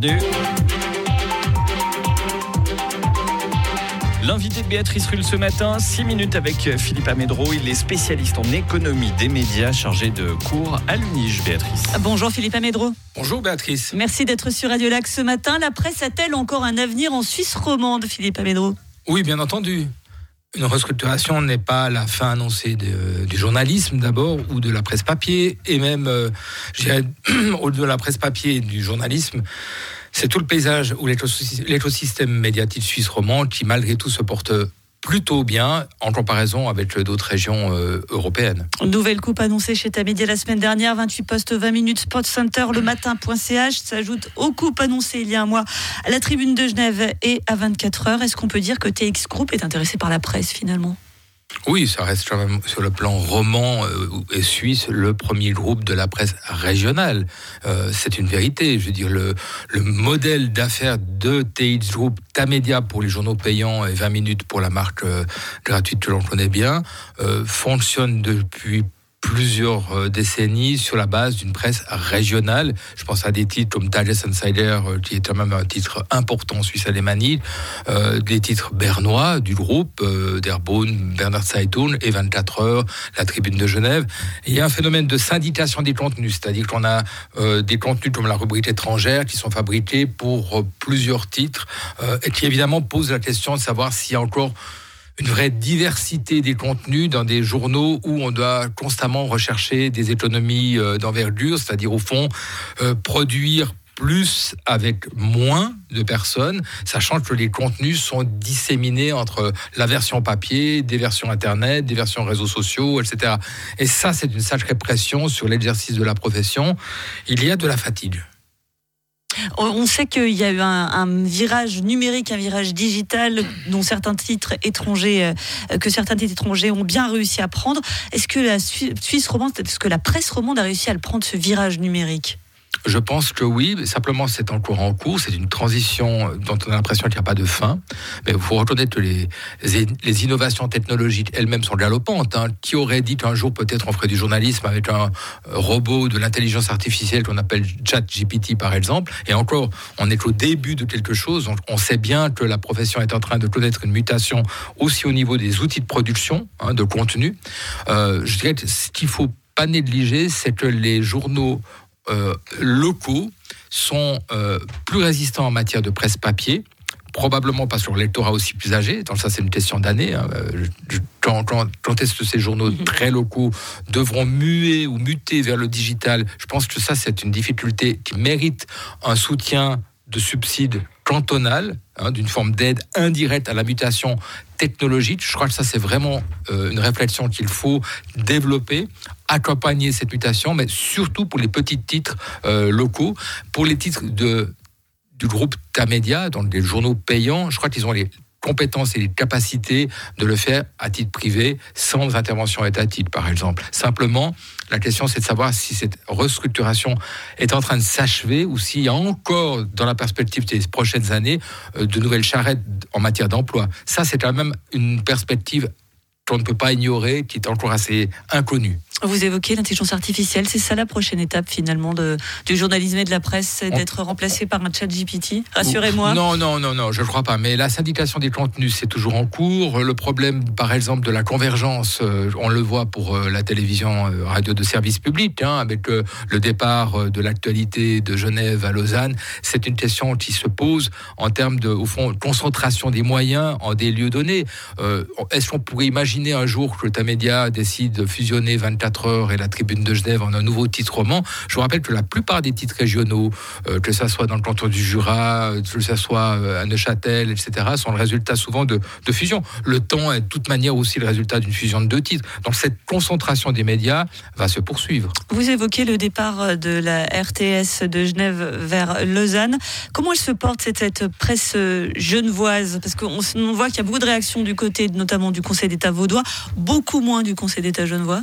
bienvenue. L'invité de Béatrice Rulle ce matin, 6 minutes avec Philippe Amédro. Il est spécialiste en économie des médias, chargé de cours à l'UNIGE, Béatrice. Bonjour Philippe Amédro. Bonjour Béatrice. Merci d'être sur Radio Lac ce matin. La presse a-t-elle encore un avenir en Suisse romande, Philippe Amédro Oui, bien entendu. Une restructuration n'est pas la fin annoncée du journalisme d'abord ou de la presse papier et même, euh, au-delà de la presse papier et du journalisme, c'est tout le paysage ou l'écosystème médiatique suisse romand qui malgré tout se porte plutôt bien en comparaison avec d'autres régions euh, européennes. Nouvelle coupe annoncée chez Tamedia la semaine dernière, 28 postes, 20 minutes, Sport Center le matin.ch s'ajoute aux coupes annoncées il y a un mois à la tribune de Genève et à 24 heures. Est-ce qu'on peut dire que TX Group est intéressé par la presse finalement? Oui, ça reste quand même sur le plan roman euh, et suisse le premier groupe de la presse régionale. Euh, c'est une vérité. Je veux dire, le, le modèle d'affaires de TX Group, Tamedia pour les journaux payants et 20 minutes pour la marque euh, gratuite que l'on connaît bien, fonctionne depuis plusieurs euh, décennies sur la base d'une presse régionale. Je pense à des titres comme Tages Insider, euh, qui est quand même un titre important Suisse alémanique, euh, des titres bernois du groupe, euh, d'Erbonne, Bernard Zeitung et 24 heures, la Tribune de Genève. il y a un phénomène de syndication des contenus, c'est-à-dire qu'on a des contenus comme la rubrique étrangère qui sont fabriqués pour plusieurs titres et qui évidemment posent la question de savoir s'il y a encore une vraie diversité des contenus dans des journaux où on doit constamment rechercher des économies euh, d'envergure, c'est-à-dire au fond euh, produire plus avec moins de personnes, sachant que les contenus sont disséminés entre la version papier, des versions Internet, des versions réseaux sociaux, etc. Et ça, c'est une sacrée pression sur l'exercice de la profession. Il y a de la fatigue. On sait qu'il y a eu un, virage numérique, un virage digital dont certains titres étrangers, euh, que certains titres étrangers ont bien réussi à prendre. Est-ce que la Suisse romande, est-ce que la presse romande a réussi à le prendre ce virage numérique? Je pense que oui, simplement c'est encore en cours, c'est une transition dont on a l'impression qu'il n'y a pas de fin. Mais il faut reconnaître que les, innovations technologiques elles-mêmes sont galopantes. Hein. Qui aurait dit qu'un jour peut-être on ferait du journalisme avec un robot de l'intelligence artificielle qu'on appelle ChatGPT par exemple? Et encore, on est au début de quelque chose. On, sait bien que la profession est en train de connaître une mutation aussi au niveau des outils de production, hein, de contenu. Euh, je dirais que ce qu'il faut pas négliger, c'est que les journaux euh, locaux sont euh, plus résistants en matière de presse papier probablement parce que leur lectorat aussi plus âgé, donc ça c'est une question d'année. Hein. Euh, quand, quand, est-ce que ces journaux mhm. très locaux devront muer ou muter vers le digital? Je pense que ça c'est une difficulté qui mérite un soutien de subsides cantonal, hein, d'une forme d'aide indirecte à la mutation technologique. Je crois que ça, c'est vraiment une réflexion qu'il faut développer accompagner cette mutation, mais surtout pour les petits titres euh, locaux, pour les titres de, du groupe Tamedia, dans des journaux payants, je crois qu'ils ont les compétences et les capacités de le faire à titre privé, sans intervention étatique, par exemple. Simplement, la question, c'est de savoir si cette restructuration est en train de s'achever ou s'il y a encore, dans la perspective des prochaines années, euh, de nouvelles charrettes en matière d'emploi. Ça, c'est quand même une perspective qu'on ne peut pas ignorer, qui est encore assez inconnue. Vous évoquez l'intelligence artificielle, c'est ça la prochaine étape finalement de, du journalisme et de la presse, d'être remplacé par un chat GPT Rassurez-moi. Non, non, non, non, je ne crois pas. Mais la syndication des contenus, c'est toujours en cours. Le problème, par exemple, de la convergence, euh, on le voit pour euh, la télévision euh, radio de service public, hein, avec le départ de l'actualité de Genève à Lausanne. C'est une question qui se pose en termes de, au fond, concentration des moyens en des lieux donnés. Est-ce qu'on pourrait imaginer un jour que Tamedia décide de fusionner 24 heures et la Tribune de Genève en un nouveau titre roman. Je vous rappelle que la plupart des titres régionaux, euh, que ce soit dans le canton du Jura, que ce soit euh, à Neuchâtel, etc., sont le résultat souvent de, de. Le temps est de toute manière aussi le résultat d'une fusion de deux titres. Donc cette concentration des médias va se poursuivre. Vous évoquez le départ de la RTS de Genève vers Lausanne. Comment elle se porte cette, cette presse genevoise? Parce qu'on on voit qu'il y a beaucoup de réactions du côté notamment du Conseil d'État vaudois, beaucoup moins du Conseil d'État genevois.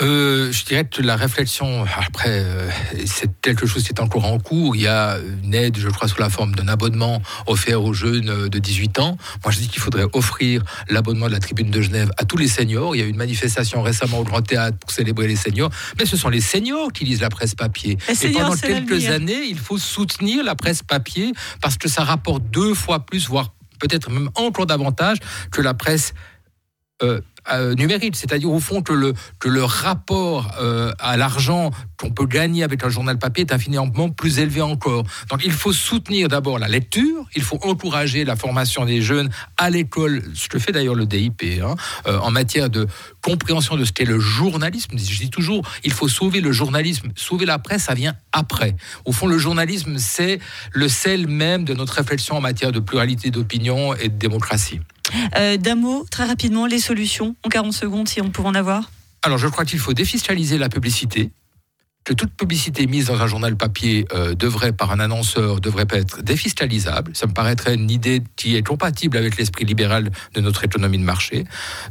Euh, je dirais que la réflexion, après, euh, c'est quelque chose qui est encore en cours. Il y a une aide, je crois, sous la forme d'un abonnement offert aux jeunes de 18 ans. Moi, je dis qu'il faudrait offrir l'abonnement de la Tribune de Genève à tous les seniors. Il y a eu une manifestation récemment au Grand Théâtre pour célébrer les seniors. Mais ce sont les seniors qui lisent la presse papier. Et pendant quelques années, il faut soutenir la presse papier parce que ça rapporte deux fois plus, voire peut-être même encore davantage que la presse euh, euh, numérique, c'est-à-dire au fond que le, que le rapport euh, à l'argent qu'on peut gagner avec un journal papier est infiniment plus élevé encore. Donc il faut soutenir d'abord la lecture, il faut encourager la formation des jeunes à l'école, ce que fait d'ailleurs le DIP, hein, en matière de compréhension de ce qu'est le journalisme. Je dis toujours, il faut sauver le journalisme, sauver la presse, ça vient après. Au fond, le journalisme, c'est le sel même de notre réflexion en matière de pluralité d'opinion et de démocratie. Euh, d'un mot, très rapidement, les solutions, en 40 secondes, si on peut en avoir Alors, je crois qu'il faut défiscaliser la publicité que toute publicité mise dans un journal papier euh, devrait, par un annonceur, devrait être défiscalisable. Ça me paraîtrait une idée qui est compatible avec l'esprit libéral de notre économie de marché.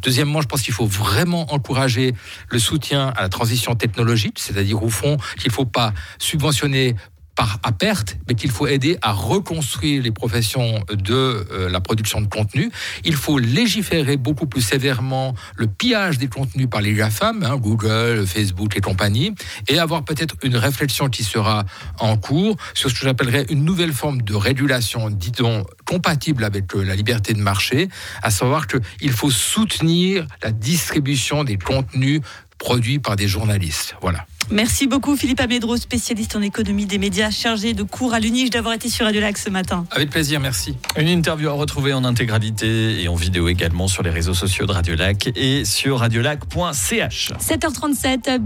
Deuxièmement, je pense qu'il faut vraiment encourager le soutien à la transition technologique, c'est-à-dire au fond qu'il ne faut pas subventionner par à perte, mais qu'il faut aider à reconstruire les professions de euh, la production de contenu. Il faut légiférer beaucoup plus sévèrement le pillage des contenus par les GAFAM, hein, Google, Facebook et compagnie, et avoir peut-être une réflexion qui sera en cours sur ce que j'appellerais une nouvelle forme de régulation, dit-on, compatible avec euh, la liberté de marché, à savoir qu'il faut soutenir la distribution des contenus produits par des journalistes. Voilà. Merci beaucoup Philippe Amédro, spécialiste en économie des médias, chargé de cours à l'UNIGE, d'avoir été sur Radio Lac ce matin. Avec plaisir, merci. Une interview à retrouver en intégralité et en vidéo également sur les réseaux sociaux de Radio Lac et sur radiolac.ch. 7h37,